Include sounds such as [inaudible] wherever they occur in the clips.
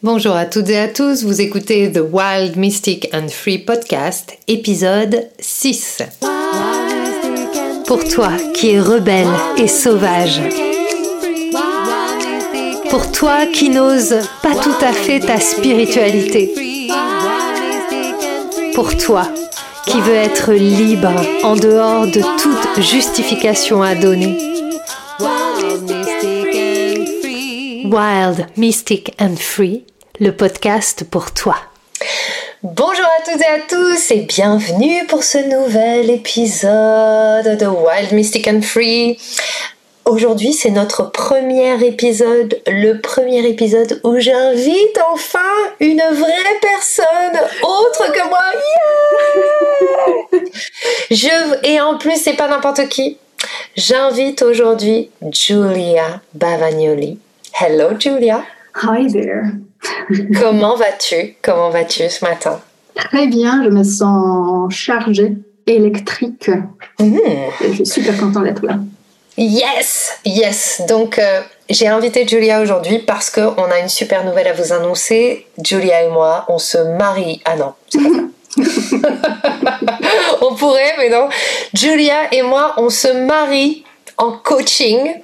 Bonjour à toutes et à tous, vous écoutez The Wild Mystic and Free Podcast, épisode 6. Pour toi qui es rebelle et sauvage. Pour toi qui n'ose pas tout à fait ta spiritualité. Pour toi qui veux être libre en dehors de toute justification à donner. Wild, Mystic and Free, le podcast pour toi. Bonjour à toutes et à tous et bienvenue pour ce nouvel épisode de Wild, Mystic and Free. Aujourd'hui, c'est notre premier épisode, le premier épisode où j'invite enfin une vraie personne autre que moi. Je, et en plus, c'est pas n'importe qui. J'invite aujourd'hui Julia Bavagnoli. Hello Julia. Hi there. [laughs] Comment vas-tu? Comment vas-tu ce matin? Très bien, je me sens chargée, électrique. Mmh. Et je suis super contente d'être là. Yes, yes. Donc euh, j'ai invité Julia aujourd'hui parce qu'on a une super nouvelle à vous annoncer. Julia et moi, on se marie. Ah non, c'est pas ça. [laughs] [laughs] on pourrait, mais non. Julia et moi, on se marie en coaching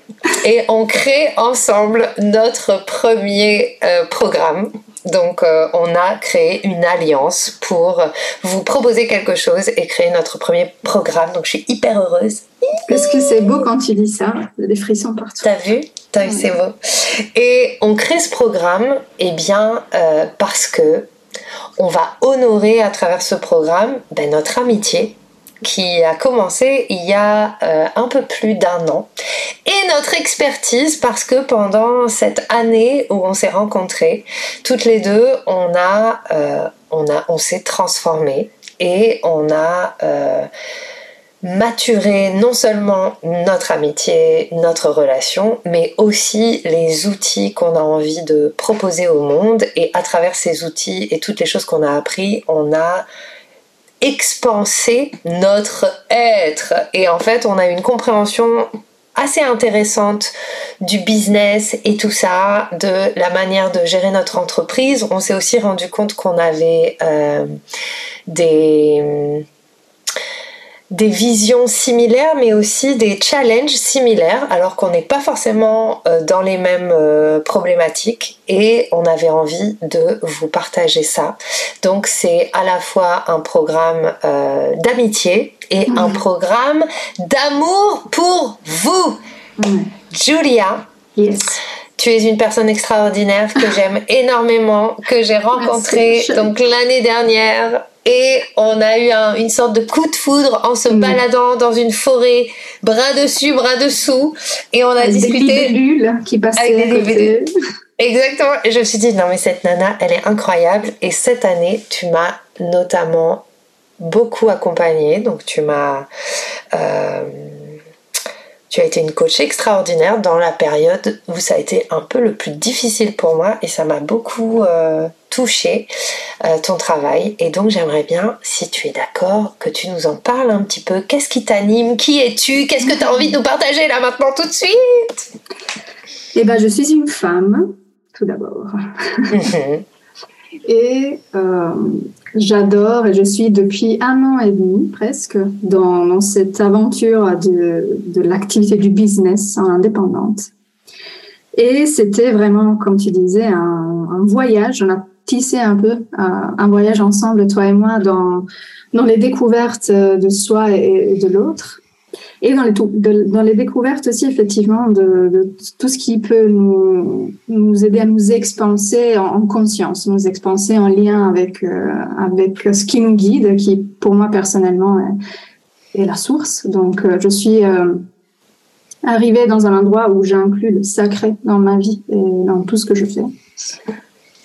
et on crée ensemble notre premier euh, programme. Donc euh, on a créé une alliance pour vous proposer quelque chose et créer notre premier programme. Donc je suis hyper heureuse. Est-ce que c'est beau quand tu dis ça Des frissons partout. T'as vu? T'as vu, c'est beau. Et on crée ce programme eh bien, euh, parce que on va honorer à travers ce programme ben, notre amitié qui a commencé il y a euh, un peu plus d'un an. Et notre expertise parce que pendant cette année où on s'est rencontrés, toutes les deux, on euh, on on s'est transformés et on a euh, maturé non seulement notre amitié, notre relation, mais aussi les outils qu'on a envie de proposer au monde. Et à travers ces outils et toutes les choses qu'on a appris, on a expanser notre être. Et en fait, on a une compréhension assez intéressante du business et tout ça, de la manière de gérer notre entreprise. On s'est aussi rendu compte qu'on avait euh, des des visions similaires, mais aussi des challenges similaires, alors qu'on n'est pas forcément euh, dans les mêmes euh, problématiques. Et on avait envie de vous partager ça. Donc c'est à la fois un programme euh, d'amitié et un programme d'amour pour vous. Julia. Yes. Tu es une personne extraordinaire que [laughs] j'aime énormément, que j'ai rencontrée donc l'année dernière et on a eu une sorte de coup de foudre en se baladant dans une forêt, bras dessus, bras dessous, et on a discuté. Des qui passaient avec des Exactement. Et je me suis dit non mais cette nana, elle est incroyable. Et cette année, tu m'as notamment beaucoup accompagnée, donc tu m'as euh, tu as été une coach extraordinaire dans la période où ça a été un peu le plus difficile pour moi et ça m'a beaucoup euh, touché euh, ton travail. Et donc j'aimerais bien, si tu es d'accord, que tu nous en parles un petit peu. Qu'est-ce qui t'anime? Qui es-tu? Qu'est-ce que tu as envie de nous partager là maintenant tout de suite? Eh ben, je suis une femme, tout d'abord. Et euh, J'adore et je suis depuis un an et demi presque dans, cette aventure de, de l'activité du business en indépendante. Et c'était vraiment, comme tu disais, un, un, voyage. On a tissé un peu euh, un voyage ensemble, toi et moi, dans, dans les découvertes de soi et de l'autre. Et dans les, découvertes aussi, effectivement, de, tout ce qui peut nous, aider à nous expanser en, conscience, nous expanser en lien avec, euh, avec ce qui nous guide, qui pour moi personnellement est, la source. Donc, euh, je suis euh, arrivée dans un endroit où j'inclus le sacré dans ma vie et dans tout ce que je fais.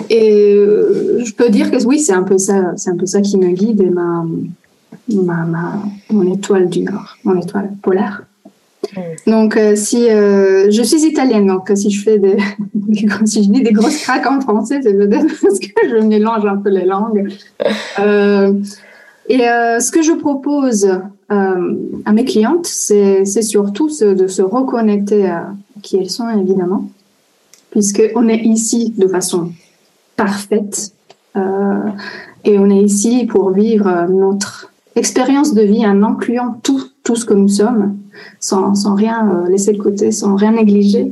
Et je peux dire que oui, c'est un peu ça, c'est un peu ça qui me guide et ma, ma, mon étoile du Nord, mon étoile polaire. Hmm. Donc, euh, si euh, je suis italienne, donc euh, si je fais des, [laughs] si je dis des grosses craques en français, c'est peut-être [laughs] parce que je mélange un peu les langues. et ce que je propose à mes clientes, c'est surtout de se reconnecter à qui elles sont, évidemment, puisqu'on est ici de façon parfaite. et on est ici pour vivre notre expérience de vie en incluant tout, tout ce que nous sommes, sans, sans rien laisser de côté, sans rien négliger.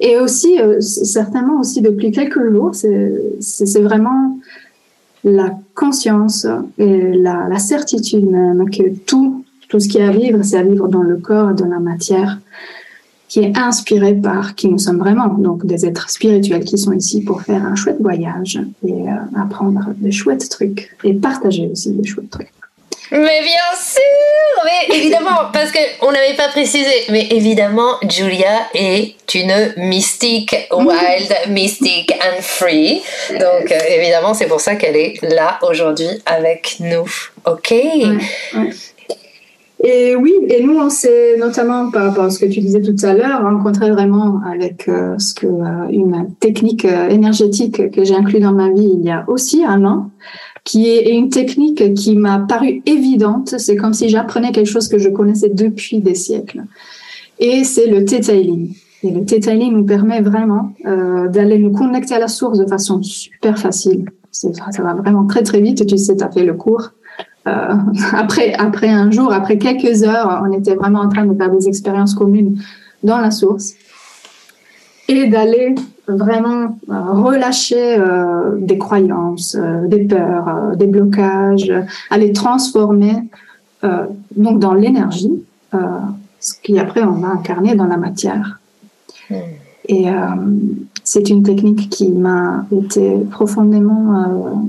Et aussi, certainement aussi depuis quelques jours, c'est vraiment la conscience et la, la, certitude même que tout, tout ce qui est à vivre, c'est à vivre dans le corps et dans la matière, qui est inspiré par qui nous sommes vraiment, donc des êtres spirituels qui sont ici pour faire un chouette voyage et euh, apprendre des chouettes trucs et partager aussi des chouettes trucs. Mais bien sûr, mais évidemment, parce qu'on n'avait pas précisé, mais évidemment, Julia est une mystique, wild, mystique and free. Donc euh, évidemment, c'est pour ça qu'elle est là aujourd'hui avec nous. Ok? Et oui, et nous, on s'est notamment par rapport à ce que tu disais tout à l'heure, rencontré vraiment avec euh, ce que euh, une technique énergétique que j'ai inclus dans ma vie il y a aussi un an qui est une technique qui m'a paru évidente. C'est comme si j'apprenais quelque chose que je connaissais depuis des siècles. Et c'est le T-Tailing. Et le T-Tailing nous permet vraiment euh, d'aller nous connecter à la source de façon super facile. Ça va vraiment très très vite. Tu sais, tu as fait le cours. Euh, [laughs] après, après un jour, après quelques heures, on était vraiment en train de faire des expériences communes dans la source et d'aller vraiment euh, relâcher euh, des croyances, euh, des peurs, des blocages, à les transformer donc dans l'énergie, ce qui après on va incarner dans la matière. Hmm. Et c'est une technique qui m'a été profondément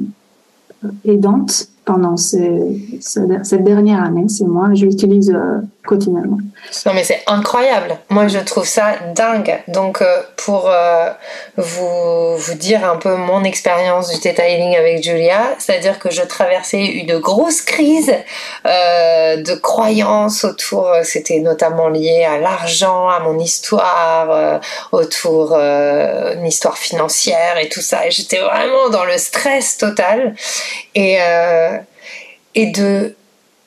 aidante pendant cette dernière année. C'est moi, je l'utilise quotidiennement. Non mais c'est incroyable. Moi je trouve ça dingue. Donc euh, pour euh, vous, vous dire un peu mon expérience du Theta Healing avec Julia, c'est-à-dire que je traversais une grosse crise euh, de croyances autour, c'était notamment lié à l'argent, à mon histoire, autour une histoire financière et tout ça. Et j'étais vraiment dans le stress total. Et, et de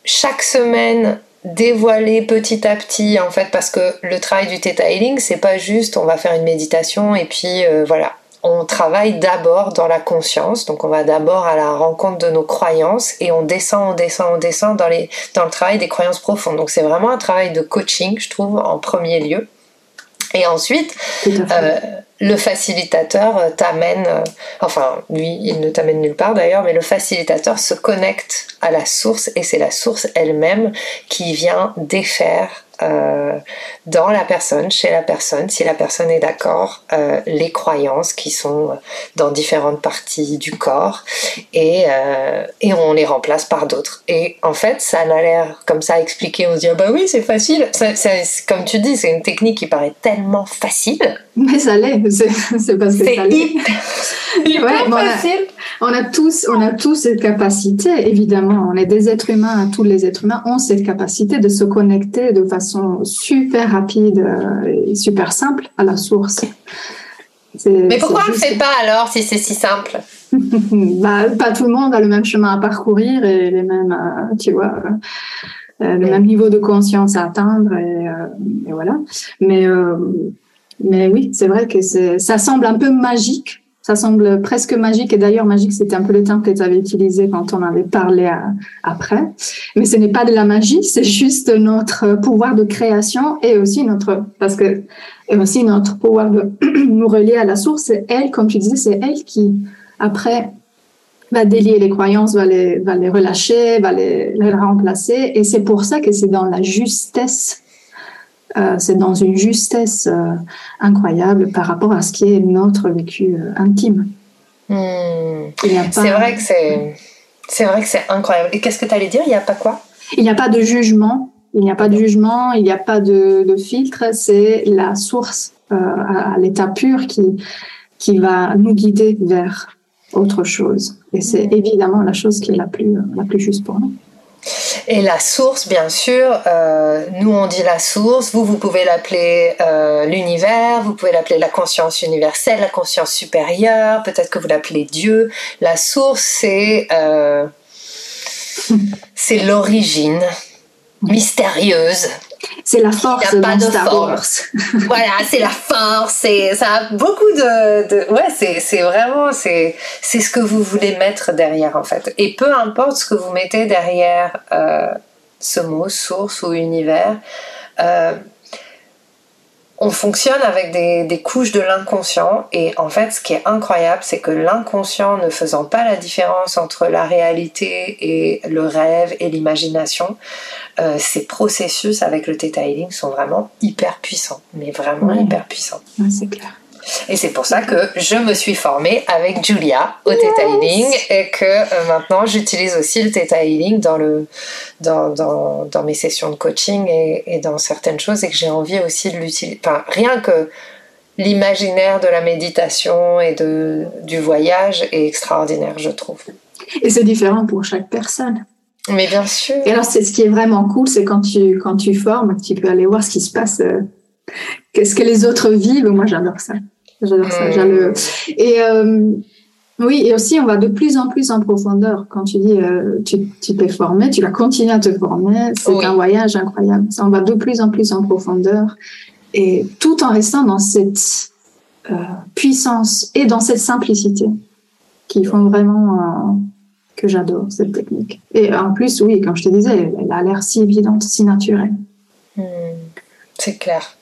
chaque semaine dévoiler petit à petit en fait parce que le travail du theta healing c'est pas juste on va faire une méditation et puis euh, voilà. On travaille d'abord dans la conscience donc on va d'abord à la rencontre de nos croyances et on descend on descend on descend dans les dans le travail des croyances profondes. Donc c'est vraiment un travail de coaching je trouve en premier lieu. Et ensuite, euh, le facilitateur euh, t'amène, euh, enfin lui, il ne t'amène nulle part d'ailleurs, mais le facilitateur se connecte à la source et c'est la source elle-même qui vient défaire euh, dans la personne, chez la personne, si la personne est d'accord, euh, les croyances qui sont dans différentes parties du corps et, euh, et on les remplace par d'autres. Et en fait, ça a l'air comme ça expliqué, on se dit ah bah oui, c'est facile. comme tu dis, c'est une technique qui paraît tellement facile. Mais ça l'est, [laughs] c'est parce que ça l'est. Hyper [laughs] facile. On a tous, on a tous cette capacité, évidemment. On est des êtres humains, tous les êtres humains ont cette capacité de se connecter de façon super rapide et super simple à la source. Mais pourquoi on ne le fait pas alors si c'est si simple? [laughs] Bah, Pas tout le monde a le même chemin à parcourir et les mêmes, euh, tu vois, euh, le même niveau de conscience à atteindre et, euh, voilà. Mais mais oui, c'est vrai que ça semble un peu magique ça semble presque magique. Et d'ailleurs, magique, c'était un peu le terme que tu avais utilisé quand on avait parlé après. Mais ce n'est pas de la magie, c'est juste notre pouvoir de création et aussi notre, parce que, et aussi notre pouvoir de [clears throat] nous relier à la source. C'est elle, comme tu disais, c'est elle qui, après, va délier les croyances, va les, va les relâcher, va les, les remplacer. Et c'est pour ça que c'est dans la justesse c'est dans une justesse euh, incroyable par rapport à ce qui est notre vécu euh, intime. Hmm. C'est vrai que c'est c'est vrai que c'est incroyable. Et qu'est-ce que tu allais dire? Il n'y a pas quoi? Il n'y a pas de jugement. Il n'y a pas de jugement. Il n'y a pas de, filtre. C'est la source à, à l'état pur qui qui va nous guider vers autre chose. Et c'est hmm. évidemment la chose qui est la plus la plus juste pour nous. Et la source, bien sûr, euh, nous on dit la source, vous, vous pouvez l'appeler euh, l'univers, vous pouvez l'appeler la conscience universelle, la conscience supérieure, peut-être que vous l'appelez Dieu. La source, c'est euh, [laughs] c'est l'origine mystérieuse C'est la force. Il n'y a pas de force. voilà, c'est la force. Et ça a beaucoup de, ouais, c'est vraiment c'est c'est ce que vous voulez mettre derrière en fait. Et peu importe ce que vous mettez derrière euh, ce mot source ou univers. Euh, on fonctionne avec des, couches de l'inconscient et en fait ce qui est incroyable c'est que l'inconscient ne faisant pas la différence entre la réalité et le rêve et l'imagination, euh, ces processus avec le Theta Healing sont vraiment hyper puissants, mais vraiment hyper puissants. c'est clair. Et c'est pour ça que je me suis formée avec Julia au Theta Healing et que euh, maintenant j'utilise aussi le Theta Healing dans, le, dans, dans, dans mes sessions de coaching et, et, dans certaines choses et que j'ai envie aussi de l'utiliser. Enfin, rien que l'imaginaire de la méditation et de, du voyage est extraordinaire, je trouve. Et c'est différent pour chaque personne. Mais bien sûr. Et alors, c'est ce qui est vraiment cool, c'est quand tu, quand tu formes, tu peux aller voir ce qui se passe, euh, qu'est-ce que les autres vivent. Moi, j'adore ça. J'adore ça. Hmm. Et euh, oui, et aussi, on va de plus en plus en profondeur. Quand tu dis, euh, tu, tu t'es formé, tu vas continuer à te former. C'est un voyage incroyable. Ça, on va de plus en plus en profondeur. Et tout en restant dans cette euh, puissance et dans cette simplicité qui font vraiment que j'adore, cette technique. Et en plus, oui, comme je te disais, elle a l'air si évidente, si naturelle. Hmm. c'est clair.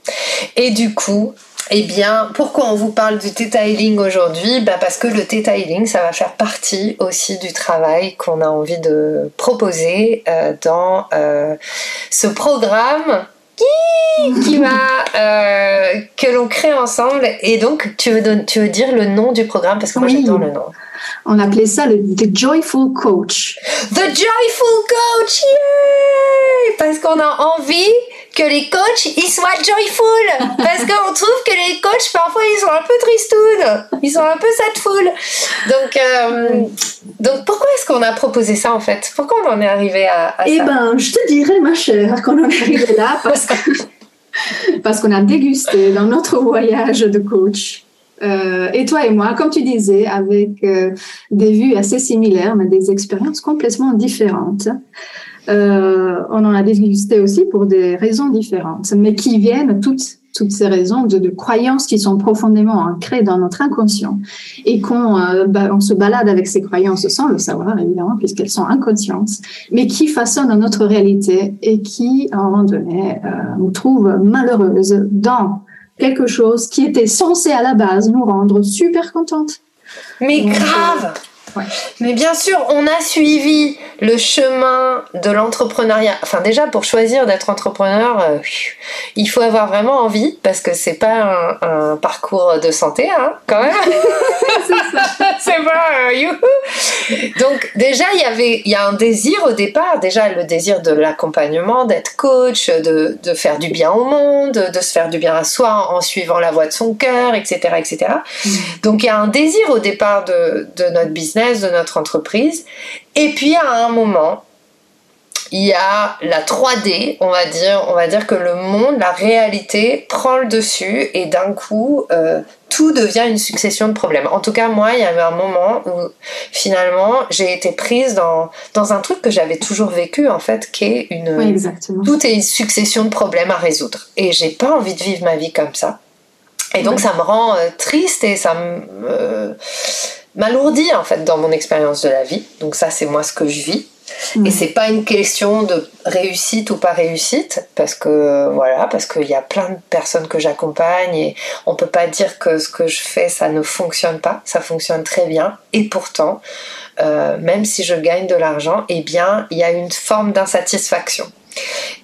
Et du coup, eh bien, pourquoi on vous parle du Theta Healing aujourd'hui? Bah Parce que le Theta Healing, ça va faire partie aussi du travail qu'on a envie de proposer euh, dans euh, ce programme qui va euh, que l'on crée ensemble. Et donc, tu veux, tu veux dire le nom du programme? Parce que moi j'adore le nom. On appelait ça le The Joyful Coach. The Joyful Coach, yeah Parce qu'on a envie que les coachs ils soient joyful. [laughs] Parce qu'on trouve que les coachs parfois ils sont un peu tristounes. Ils sont un peu sadful donc euh, donc pourquoi est-ce qu'on a proposé ça en fait? Pourquoi on en est arrivé à, eh ça? Eh ben je te dirais ma chère qu'on en est arrivé là [laughs] parce que parce qu'on a dégusté dans notre voyage de coach. Euh, et toi et moi, comme tu disais, avec euh, des vues assez similaires, mais des expériences complètement différentes. Euh, on en a dégusté aussi pour des raisons différentes, mais qui viennent toutes, toutes ces raisons de, de croyances qui sont profondément ancrées dans notre inconscient. Et qu'on euh, bah, on se balade avec ces croyances sans le savoir, évidemment, puisqu'elles sont inconscientes, mais qui façonnent notre réalité et qui, à un moment donné, euh, nous trouvent malheureuses dans quelque chose qui était censé à la base nous rendre super contentes. Mais grave mais bien sûr, on a suivi le chemin de l'entrepreneuriat. Enfin, déjà, pour choisir d'être entrepreneur, euh, il faut avoir vraiment envie, parce que c'est pas un, parcours de santé, hein, quand même. [laughs] [laughs] c'est pas euh, youhou. Donc, déjà, il y avait, il y a un désir au départ. Déjà, le désir de l'accompagnement, d'être coach, de, de, faire du bien au monde, de se faire du bien à soi en suivant la voie de son cœur, etc., etc. Mm. Donc, il y a un désir au départ de, de notre business de notre entreprise. Et puis à un moment, il y a la 3D, on va dire, on va dire que le monde, la réalité prend le dessus et d'un coup, euh, tout devient une succession de problèmes. En tout cas, moi, il y avait un moment où finalement, j'ai été prise dans, dans un truc que j'avais toujours vécu, en fait, qui est une... tout est une succession de problèmes à résoudre. Et j'ai pas envie de vivre ma vie comme ça. Et donc, ça me rend euh, triste et ça me m'alourdit en fait dans mon expérience de la vie. Donc ça c'est moi ce que je vis. Et c'est pas une question de réussite ou pas réussite parce que voilà parce qu'il y a plein de personnes que j'accompagne et on peut pas dire que ce que je fais ça ne fonctionne pas. Ça fonctionne très bien et pourtant euh, même si je gagne de l'argent, eh bien il y a une forme d'insatisfaction.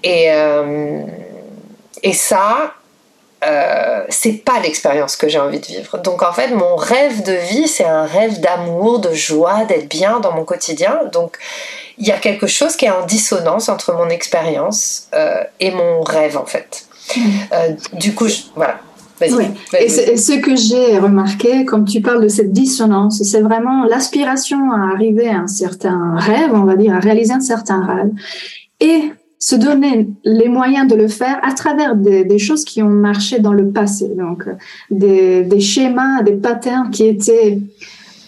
Et euh, et ça, euh, c'est pas l'expérience que j'ai envie de vivre. Donc en fait, mon rêve de vie, c'est un rêve d'amour, de joie, d'être bien dans mon quotidien. Donc il y a quelque chose qui est en dissonance entre mon expérience euh, et mon rêve en fait. Mm. Euh, du coup, voilà. Et, ce que j'ai remarqué, comme tu parles de cette dissonance, c'est vraiment l'aspiration à arriver à un certain rêve, on va dire, à réaliser un certain rêve. Et se donner les moyens de le faire à travers des, choses qui ont marché dans le passé. Donc, des, schémas, des patterns qui étaient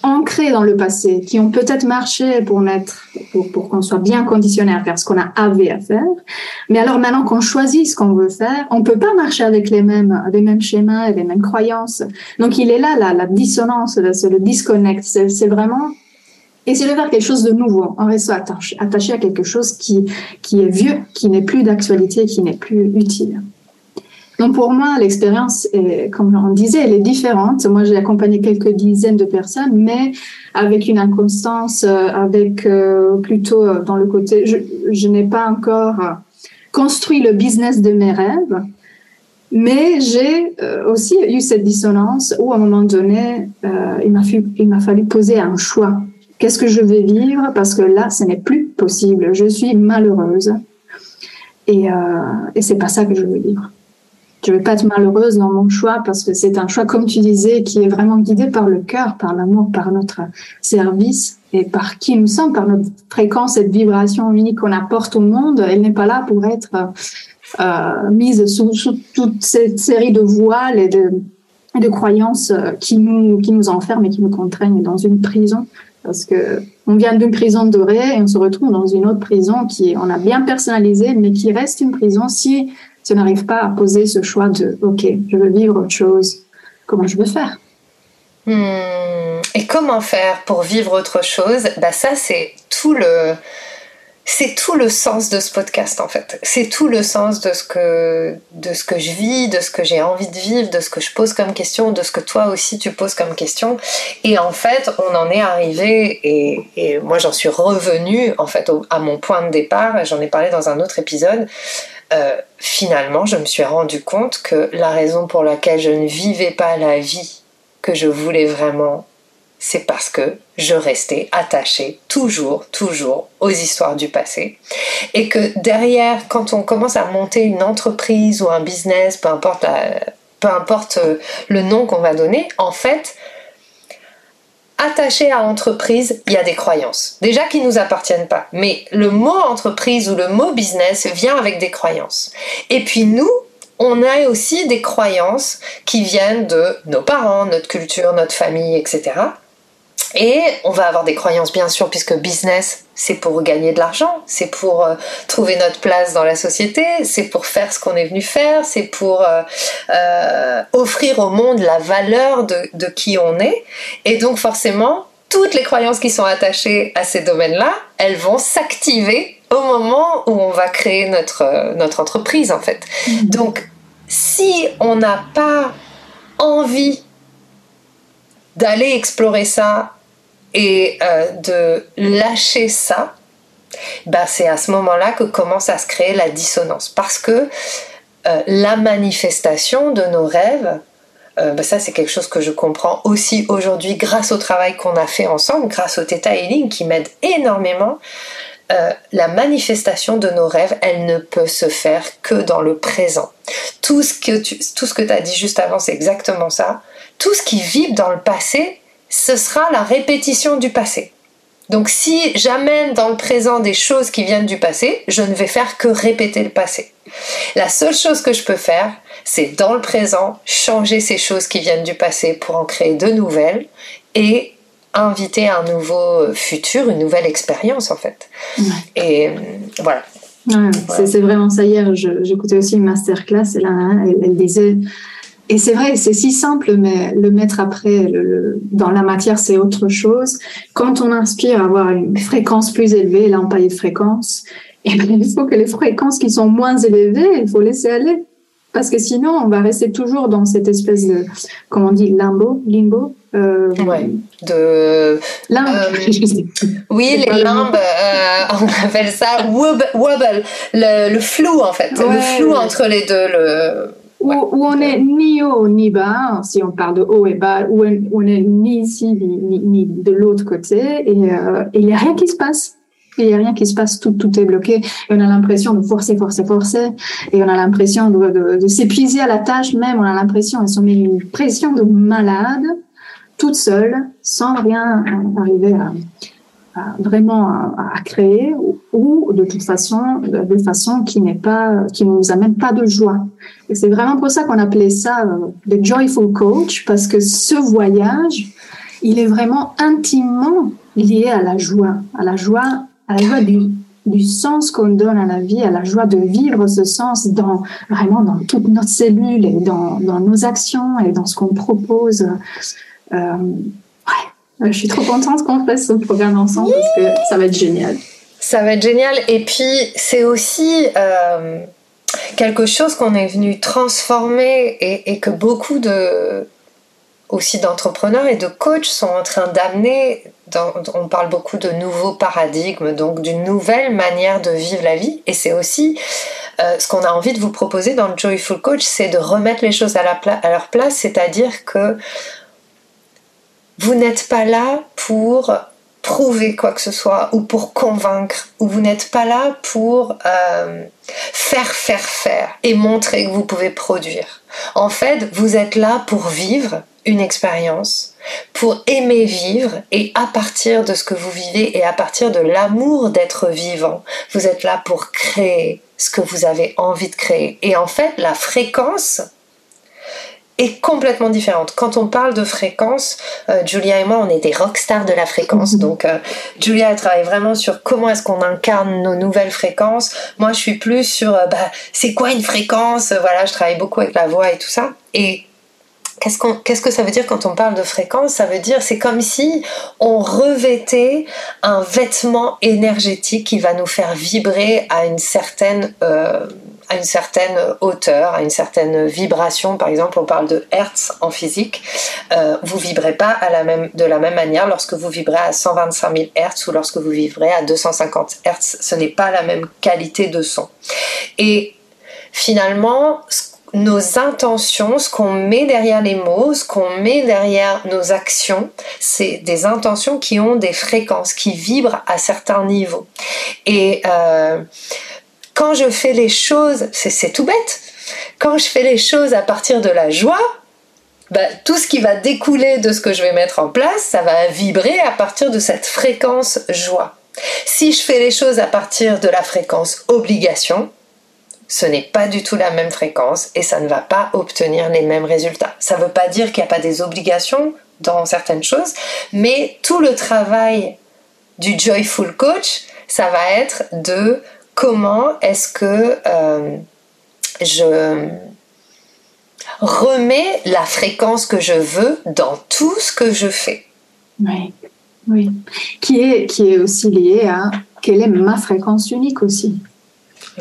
ancrés dans le passé, qui ont peut-être marché pour mettre, pour, qu'on soit bien conditionné à faire ce qu'on a avait à faire. Mais alors maintenant qu'on choisit ce qu'on veut faire, on peut pas marcher avec les mêmes, les mêmes schémas et les mêmes croyances. Donc il est là, la, la dissonance, le disconnect. C'est vraiment essayer de faire quelque chose de nouveau. On reste attaché, à quelque chose qui, qui est vieux, qui n'est plus d'actualité, qui n'est plus utile. Donc pour moi, l'expérience, comme on disait, elle est différente. Moi, j'ai accompagné quelques dizaines de personnes, mais avec une inconstance, euh, avec euh, plutôt euh, dans le côté, je, n'ai pas encore construit le business de mes rêves, mais j'ai aussi eu cette dissonance où à un moment donné, il m'a fallu poser un choix. Qu'est-ce que je vais vivre? Parce que là, ce n'est plus possible. Je suis malheureuse. Et, euh, et c'est pas ça que je veux vivre je vais pas être malheureuse dans mon choix parce que c'est un choix, comme tu disais, qui est vraiment guidé par le cœur, par l'amour, par notre service et par qui nous sommes, par notre fréquence, cette vibration unique qu'on apporte au monde. Elle n'est pas là pour être euh, mise sous, toute cette série de voiles et de, de croyances qui nous, qui nous enferment et qui nous contraignent dans une prison. Parce que on vient d'une prison dorée et on se retrouve dans une autre prison qui on a bien personnalisé, mais qui reste une prison si si on n'arrive pas à poser ce choix de OK, je veux vivre autre chose, comment je veux faire? Hmm. Et comment faire pour vivre autre chose? Bah Ça, c'est tout le. C'est tout le sens de ce podcast en fait. C'est tout le sens de ce que je vis, de ce que j'ai envie de vivre, de ce que je pose comme question, de ce que toi aussi tu poses comme question. Et en fait, on en est arrivé et, et moi j'en suis revenue en fait à mon point de départ. J'en ai parlé dans un autre épisode. Euh, finalement, je me suis rendu compte que la raison pour laquelle je ne vivais pas la vie que je voulais vraiment, c'est parce que je restais attachée toujours, toujours aux histoires du passé. Et que derrière, quand on commence à monter une entreprise ou un business, peu importe, euh, le nom qu'on va donner, en fait, attaché à entreprise, il y a des croyances. Déjà qui ne nous appartiennent pas. Mais le mot entreprise ou le mot business vient avec des croyances. Et puis nous, on a aussi des croyances qui viennent de nos parents, notre culture, notre famille, etc. Et on va avoir des croyances, bien sûr, puisque business, c'est pour gagner de l'argent, c'est pour euh, trouver notre place dans la société, c'est pour faire ce qu'on est venu faire, c'est pour euh, euh, offrir au monde la valeur de, de, qui on est. Et donc, forcément, toutes les croyances qui sont attachées à ces domaines-là, elles vont s'activer au moment où on va créer notre, notre entreprise, en fait. Mmh. Donc, si on n'a pas envie d'aller explorer ça et euh, de lâcher ça, ben c'est à ce moment-là que commence à se créer la dissonance. Parce que euh, la manifestation de nos rêves, ben ça c'est quelque chose que je comprends aussi aujourd'hui grâce au travail qu'on a fait ensemble, grâce au Theta Healing qui m'aide énormément. la manifestation de nos rêves, elle ne peut se faire que dans le présent. Tout ce que tu tout ce que as dit juste avant, c'est exactement ça. Tout ce qui vibre dans le passé, ce sera la répétition du passé. Donc si j'amène dans le présent des choses qui viennent du passé, je ne vais faire que répéter le passé. La seule chose que je peux faire, c'est dans le présent changer ces choses qui viennent du passé pour en créer de nouvelles et inviter un nouveau futur, une nouvelle expérience en fait. Et euh, voilà. C'est vraiment ça. Hier, j'écoutais aussi une masterclass et là, elle disait et c'est vrai, c'est si simple, mais le mettre après le, dans la matière, c'est autre chose. Quand on inspire à avoir une fréquence plus élevée, là on parle de fréquence, [laughs] et bien, il faut que les fréquences qui sont moins élevées, il faut laisser aller. Parce que sinon, on va rester toujours dans cette espèce de, comment on dit, limbo, limbo. Euh, ouais, de. Limbe. Euh, [laughs] oui, les limbes, euh, on appelle ça wobble, le, le flou en fait, le flou entre les deux. Le où, on est ni haut ni bas, si on parle de haut et bas, où on est ni ici ni, ni, de l'autre côté, et euh, il n'y a rien qui se passe. Il n'y a rien qui se passe, tout, tout est bloqué. Et on a l'impression de forcer, forcer, forcer. Et on a l'impression de, de, de s'épuiser à la tâche même. On a l'impression, on se met une pression de malade, toute seule, sans rien arriver à, vraiment à, créer ou, de toute façon de façon qui n'est pas qui ne nous amène pas de joie et c'est vraiment pour ça qu'on appelait ça euh, le joyful coach parce que ce voyage il est vraiment intimement lié à la joie, à la joie, à la joie du, du sens qu'on donne à la vie, à la joie de vivre ce sens dans vraiment dans toute notre cellule et dans, dans nos actions et dans ce qu'on propose. Euh, je suis trop contente qu'on fasse ce programme ensemble parce que ça va être génial. Ça va être génial. Et puis, c'est aussi euh, quelque chose qu'on est venu transformer et, et que beaucoup de aussi d'entrepreneurs et de coachs sont en train d'amener, on parle beaucoup de nouveaux paradigmes, donc d'une nouvelle manière de vivre la vie. Et c'est aussi euh, ce qu'on a envie de vous proposer dans le Joyful Coach, c'est de remettre les choses à, la à leur place, c'est-à-dire que vous n'êtes pas là pour prouver quoi que ce soit ou pour convaincre, ou vous n'êtes pas là pour euh, faire, faire, faire et montrer que vous pouvez produire. En fait, vous êtes là pour vivre une expérience, pour aimer vivre et à partir de ce que vous vivez et à partir de l'amour d'être vivant, vous êtes là pour créer ce que vous avez envie de créer. Et en fait, la fréquence est complètement différente. Quand on parle de fréquence, euh, Julia et moi, on est des rockstars de la fréquence. Mhm. Donc, euh, Julia, elle travaille vraiment sur comment est-ce qu'on incarne nos nouvelles fréquences. Moi, je suis plus sur, euh, bah, c'est quoi une fréquence? Voilà, je travaille beaucoup avec la voix et tout ça. Et Qu'est-ce, que ça veut dire quand on parle de fréquence? Ça veut dire c'est comme si on revêtait un vêtement énergétique qui va nous faire vibrer à une certaine euh, à une certaine hauteur, à une certaine vibration. Par exemple, on parle de hertz en physique. Euh, vous vibrez pas à la même, de la même manière lorsque vous vibrez à 125 000 hertz ou lorsque vous vibrez à 250 hertz. Ce n'est pas la même qualité de son. Et finalement, nos intentions, ce qu'on met derrière les mots, ce qu'on met derrière nos actions, c'est des intentions qui ont des fréquences, qui vibrent à certains niveaux. Et euh, quand je fais les choses, c'est tout bête, quand je fais les choses à partir de la joie, bah, tout ce qui va découler de ce que je vais mettre en place, ça va vibrer à partir de cette fréquence joie. Si je fais les choses à partir de la fréquence obligation, ce n'est pas du tout la même fréquence et ça ne va pas obtenir les mêmes résultats. Ça ne veut pas dire qu'il n'y a pas des obligations dans certaines choses, mais tout le travail du joyful coach, ça va être de comment est-ce que euh, je remets la fréquence que je veux dans tout ce que je fais? Oui, oui. Qui est, qui est aussi lié à quelle est ma fréquence unique aussi.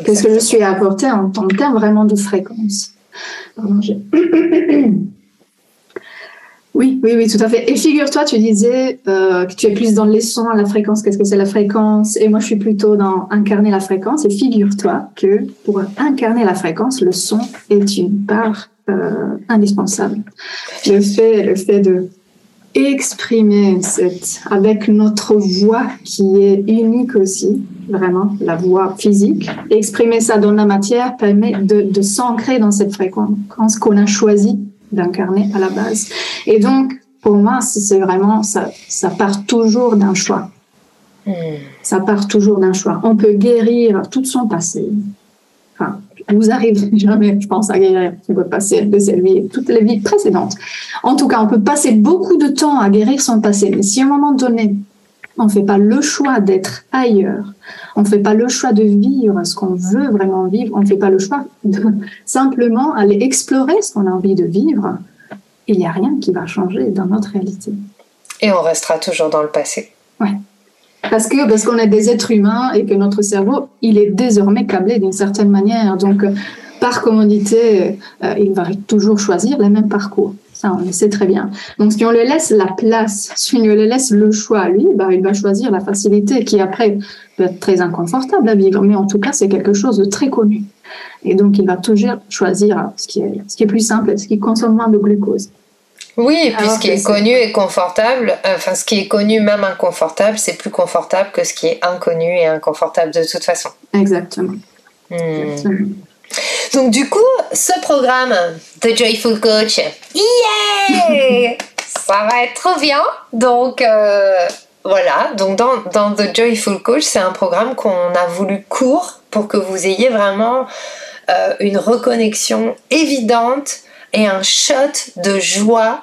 Qu'est-ce que je suis apporté en, tant termes vraiment de fréquence? [clears throat] Oui, oui, oui, tout à fait. Et figure-toi, tu disais euh, que tu es plus dans les sons, la fréquence, qu'est-ce que c'est la fréquence? Et moi, je suis plutôt dans incarner la fréquence. Et figure-toi que pour incarner la fréquence, le son est une part euh, indispensable. Le fait, le fait de exprimer cette, avec notre voix qui est unique aussi, vraiment, la voix physique. Exprimer ça dans la matière permet de, s'ancrer dans cette fréquence qu'on a d'incarner à la base. Et donc, pour moi, c'est vraiment, ça, ça part toujours d'un choix. Hmm. Ça part toujours d'un choix. On peut guérir tout son passé. Enfin, vous arrive [laughs] jamais, je pense, à guérir le passé de cette vie, toutes les vies précédentes. En tout cas, on peut passer beaucoup de temps à guérir son passé, mais si à un moment donné, on ne fait pas le choix d'être ailleurs, on ne fait pas le choix de vivre ce qu'on veut vraiment vivre, on ne fait pas le choix de simplement aller explorer ce qu'on a envie de vivre, il n'y a rien qui va changer dans notre réalité. Et on restera toujours dans le passé. Ouais. Parce que parce qu'on est des êtres humains et que notre cerveau, il est désormais câblé d'une certaine manière. Donc, par commodité, euh, il va toujours choisir le même parcours. Ça, on le sait très bien. Donc, si on le laisse la place, si on le laisse le choix à lui, bah, il va choisir la facilité qui, après, peut être très inconfortable à vivre. Mais en tout cas, c'est quelque chose de très connu. Et donc, il va toujours choisir ce qui est, ce qui est plus simple, ce qui consomme moins de glucose. Oui, et puis ce qui est connu et confortable, enfin ce qui est connu même inconfortable, c'est plus confortable que ce qui est inconnu et inconfortable de toute façon. Exactement. Hmm. Donc du coup, ce programme The Joyful Coach, yeah [laughs] Ça va être trop bien. Donc euh, voilà, donc dans, dans The Joyful Coach, c'est un programme qu'on a voulu court pour que vous ayez vraiment euh, une reconnexion évidente et un shot de joie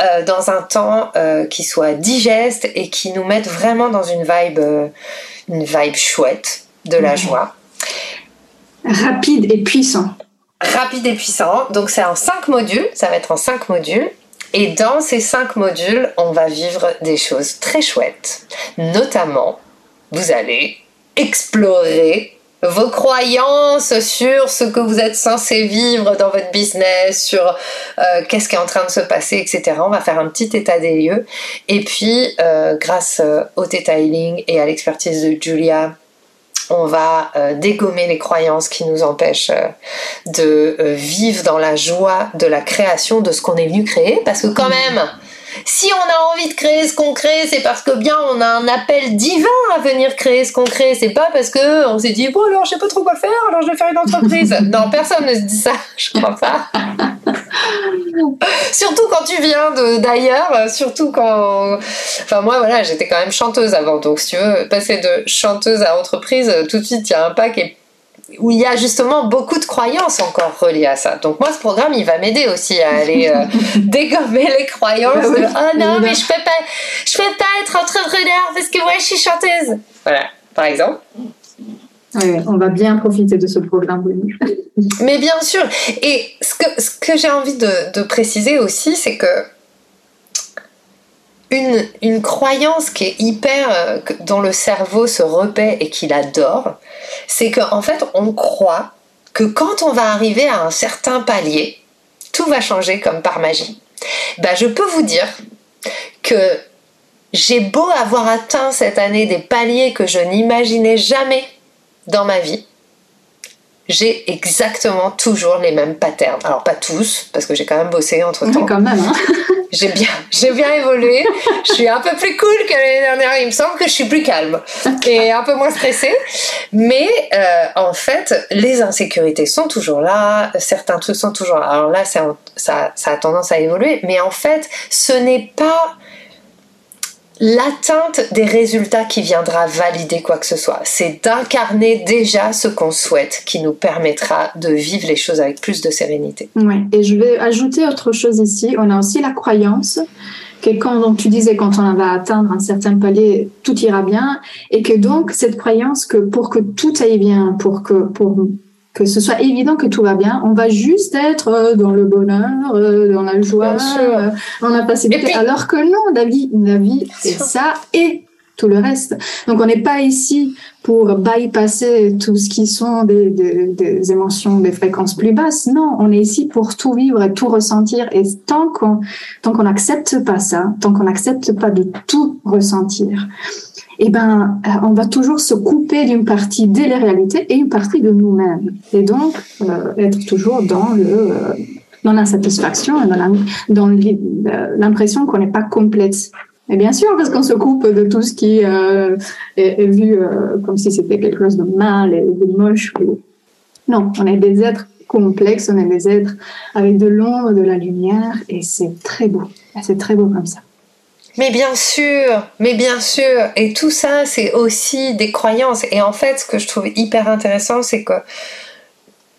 euh, dans un temps euh, qui soit digeste et qui nous mette vraiment dans une vibe, une vibe chouette de la joie. Rapide et puissant. Rapide et puissant. Donc c'est en cinq modules, ça va être en cinq modules. Et dans ces cinq modules, on va vivre des choses très chouettes. Notamment, vous allez explorer vos croyances sur ce que vous êtes censé vivre dans votre business, sur euh, qu'est-ce qui est en train de se passer, etc. On va faire un petit état des lieux. Et puis, euh, grâce euh, au detailing et à l'expertise de Julia, on va dégommer les croyances qui nous empêchent de vivre dans la joie de la création de ce qu'on est venu créer. Parce que quand même, si on a envie de créer ce qu'on crée, c'est parce que bien on a un appel divin à venir créer ce qu'on crée. C'est pas parce que on s'est dit bon alors je sais pas trop quoi faire, alors je vais faire une entreprise. [laughs] non, personne ne se dit ça, je crois pas. [laughs] d'ailleurs, surtout quand, enfin moi voilà, j'étais quand même chanteuse avant, donc si tu veux passer de chanteuse à entreprise, tout de suite il y a un pas qui est où il y a justement beaucoup de croyances encore reliées à ça. Donc moi, ce programme, il va m'aider aussi à aller euh, [laughs] dégommer les croyances bah de oh non, mais je peux pas, je peux pas être entrepreneur parce que moi, je suis chanteuse. Voilà, par exemple. On va bien profiter de ce programme. mais bien sûr. Et ce que, ce que j'ai envie de, préciser aussi, c'est que une, une, croyance qui est hyper, euh, dont le cerveau se repaît et qu'il adore, c'est qu'en en fait, on croit que quand on va arriver à un certain palier, tout va changer comme par magie. Bah, je peux vous dire que j'ai beau avoir atteint cette année des paliers que je n'imaginais jamais dans ma vie, j'ai exactement toujours les mêmes patterns. Alors pas tous, parce que j'ai quand même bossé entre temps. quand même. Hein. [laughs] j'ai bien, j'ai bien évolué. je suis un peu plus cool que l'année dernière. Il me semble que je suis plus calme et un peu moins stressée. Mais euh, en fait, les insécurités sont toujours là. Certains trucs sont toujours là. Alors là, ça, ça a tendance à évoluer. Mais en fait, ce n'est pas l'atteinte des résultats qui viendra valider quoi que ce soit. C'est d'incarner déjà ce qu'on souhaite qui nous permettra de vivre les choses avec plus de sérénité. Oui, et je vais ajouter autre chose ici. On a aussi la croyance que quand donc, tu disais quand on va atteindre un certain palier, tout ira bien, et que donc cette croyance que pour que tout aille bien, pour que pour que ce soit évident que tout va bien. On va juste être euh, dans le bonheur, euh, dans la joie, euh, en la facilité. Alors que non, la vie, la vie, c'est ça et tout le reste. Donc on n'est pas ici pour bypasser tout ce qui sont des, des, des, émotions, des fréquences plus basses. Non, on est ici pour tout vivre et tout ressentir. Et tant qu'on tant qu'on n'accepte pas ça, tant qu'on n'accepte pas de tout ressentir, eh ben, euh, on va toujours se couper d'une partie de la réalité et une partie de nous-mêmes. Et donc, euh, être toujours dans le euh, dans l'insatisfaction et dans l'impression qu'on n'est pas complète. Et bien sûr, parce qu'on se coupe de tout ce qui est, est, vu comme si c'était quelque chose de mal et de moche. Non, on est des êtres complexes, on est des êtres avec de l'ombre, de la lumière, et c'est très beau. C'est très beau comme ça. Mais bien sûr, mais bien sûr. Et tout ça, c'est aussi des croyances. Et en fait, ce que je trouve hyper intéressant, c'est que,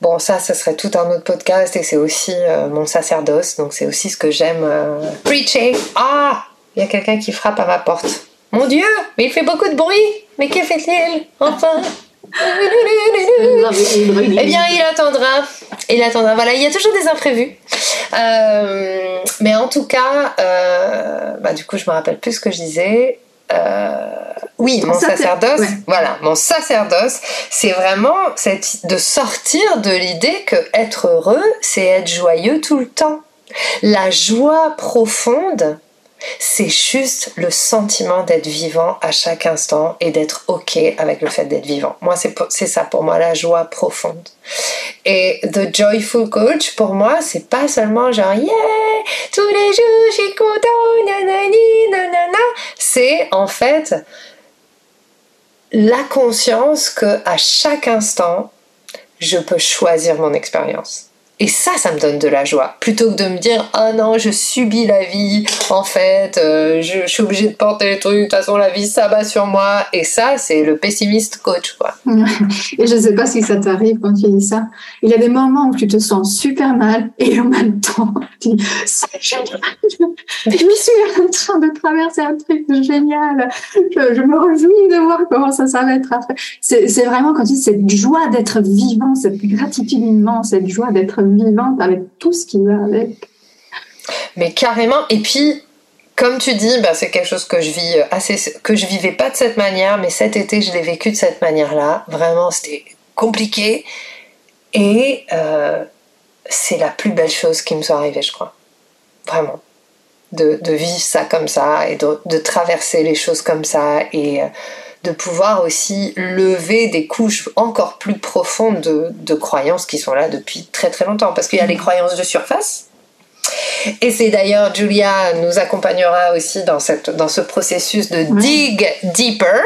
bon, ça, ça serait tout un autre podcast et c'est aussi euh, mon sacerdoce. Donc, c'est aussi ce que j'aime euh, preacher. Ah, il y a quelqu'un qui frappe à ma porte. Mon Dieu, mais il fait beaucoup de bruit. Mais que fait-il? Enfin eh bien, il attendra. Il attendra. Voilà, il y a toujours des imprévus. Euh, mais en tout cas, euh, bah, du coup, je me rappelle plus ce que je disais. Euh, oui, mon sacerdoce, voilà, mon sacerdoce, c'est vraiment cette, de sortir de l'idée que être heureux, c'est être joyeux tout le temps. La joie profonde, c'est juste le sentiment d'être vivant à chaque instant et d'être OK avec le fait d'être vivant. Moi, c'est ça pour moi, la joie profonde. Et The Joyful Coach, pour moi, c'est pas seulement genre, yeah, tous les jours, je suis content, nanani, nanana. C'est en fait la conscience que à chaque instant, je peux choisir mon expérience Et ça, ça me donne de la joie. Plutôt que de me dire, ah oh non, je subis la vie, en fait, euh, je, suis obligée de porter les trucs, de toute façon, la vie s'abat sur moi. Et ça, c'est le pessimiste coach, quoi. [laughs] et je sais pas si ça t'arrive quand tu dis ça. Il y a des moments où tu te sens super mal et en même temps, [laughs] tu dis, c'est génial. [laughs] Je, suis en train de traverser un truc génial. Je, me réjouis de voir comment ça, après. C'est vraiment quand tu dis cette joie d'être vivant, cette gratitude immense, cette joie d'être vivante avec tout ce qui va avec. Mais carrément. Et puis, comme tu dis, bah, c'est quelque chose que je vis assez, que je vivais pas de cette manière, mais cet été, je l'ai vécu de cette manière-là. Vraiment, c'était compliqué. Et euh, c'est la plus belle chose qui me soit arrivée, je crois. Vraiment. De, vivre ça comme ça et de, traverser les choses comme ça et euh, de pouvoir aussi lever des couches encore plus profondes de, croyances qui sont là depuis très très longtemps. Parce qu'il y a les croyances de surface. Et c'est d'ailleurs, Julia nous accompagnera aussi dans, cette, dans ce processus de dig deeper.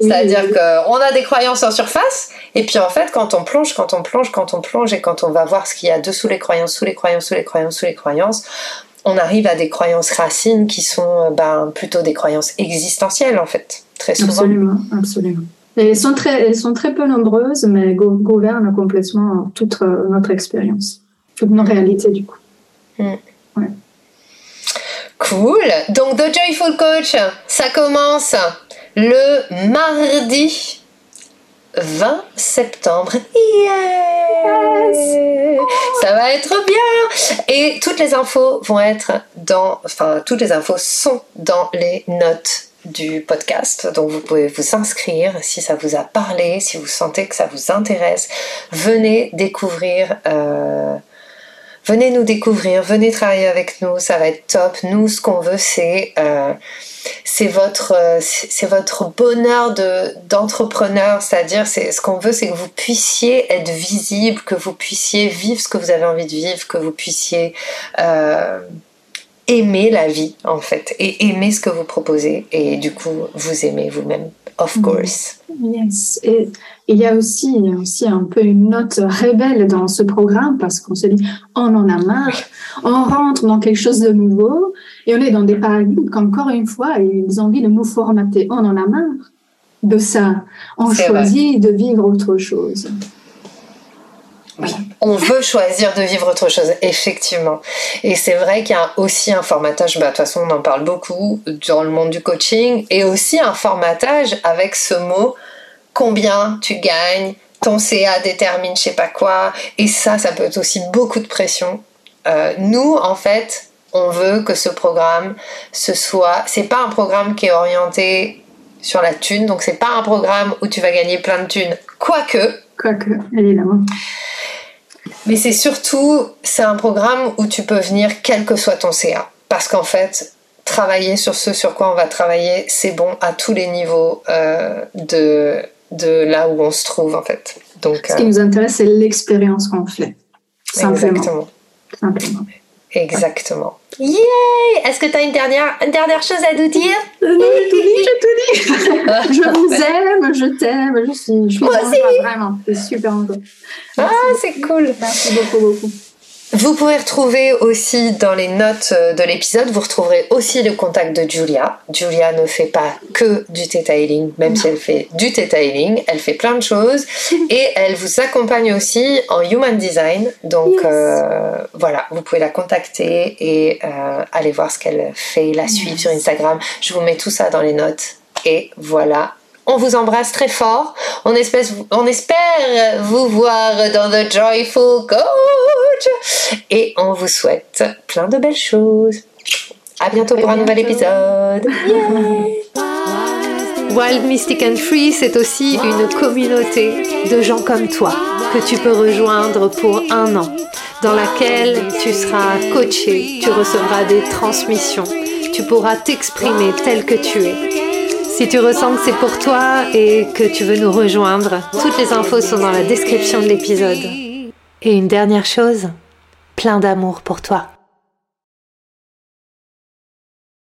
C'est-à-dire qu'on a des croyances en surface, et puis en fait, quand on plonge, quand on plonge, quand on plonge, et quand on va voir ce qu'il y a dessous les croyances, sous les croyances, sous les croyances, sous les croyances, on arrive à des croyances racines qui sont ben, plutôt des croyances existentielles, en fait très souvent. Absolument, absolument. elles sont très, elles sont très peu nombreuses, mais gouvernent complètement toute euh, notre expérience, toute nos réalités du coup. Mm. Cool. Donc The Joyful Coach, ça commence le mardi 20 septembre. Yes Ça va être bien Et toutes les infos vont être dans... Enfin, toutes les infos sont dans les notes du podcast. Donc vous pouvez vous inscrire si ça vous a parlé, si vous sentez que ça vous intéresse. Venez découvrir. Euh, venez nous découvrir, venez travailler avec nous, ça va être top. Nous, ce qu'on veut, c'est euh, c'est votre c'est votre bonheur de d'entrepreneur, c'est-à-dire c'est ce qu'on veut, c'est que vous puissiez être visible, que vous puissiez vivre ce que vous avez envie de vivre, que vous puissiez euh, aimer la vie en fait et aimer ce que vous proposez et du coup vous aimez vous-même of mm. course yes et il y a aussi aussi un peu une note rebelle dans ce programme parce qu'on se dit on en a marre on rentre dans quelque chose de nouveau et on est dans des paradigmes qu'encore une fois ils ont envie de nous formater. On en a marre de ça. On choisit de vivre autre chose. On veut choisir de vivre autre chose, effectivement. Et c'est vrai qu'il y a aussi un formatage, bah, de toute façon on en parle beaucoup dans le monde du coaching, et aussi un formatage avec ce mot combien tu gagnes, ton CA détermine je sais pas quoi, et ça, ça peut être aussi beaucoup de pression. Euh, nous, en fait, on veut que ce programme, ce soit, c'est pas un programme qui est orienté sur la thune, donc c'est pas un programme où tu vas gagner plein de thunes, quoique. Quoique, évidemment. Mais c'est surtout, c'est un programme où tu peux venir quel que soit ton CA. Parce qu'en fait, travailler sur ce sur quoi on va travailler, c'est bon à tous les niveaux euh, de, de là où on se trouve en fait. Donc, Ce qui nous intéresse, c'est l'expérience qu'on fait. Simplement. Exactement. Simplement. Exactement. Est-ce que tu as une dernière, une dernière chose à nous dire? Euh, Non, j'ai tout dit, j'ai tout dit. [laughs] je vous aime, je t'aime, je suis, je suis Moi aussi. vraiment, c'est super. Ah, c'est cool. Merci beaucoup, beaucoup. Vous pouvez retrouver aussi dans les notes euh, de l'épisode, vous retrouverez aussi le contact de Julia. Julia ne fait pas que du detailing, même si elle fait du detailing, elle fait plein de choses [laughs] et elle vous accompagne aussi en human design. Donc euh, voilà, vous pouvez la contacter et euh, aller voir ce qu'elle fait, la suivre sur Instagram. Je vous mets tout ça dans les notes. Et voilà, on vous embrasse très fort. On espère, vous voir dans The Joyful Coach. Et on vous souhaite plein de belles choses. À bientôt pour un nouvel épisode. Wild Mystic and Free, c'est aussi une communauté de gens comme toi que tu peux rejoindre pour un an, dans laquelle tu seras coaché, tu recevras des transmissions, tu pourras t'exprimer tel que tu es. Si tu ressens que c'est pour toi et que tu veux nous rejoindre, toutes les infos sont dans la description de l'épisode. Et une dernière chose, plein d'amour pour toi.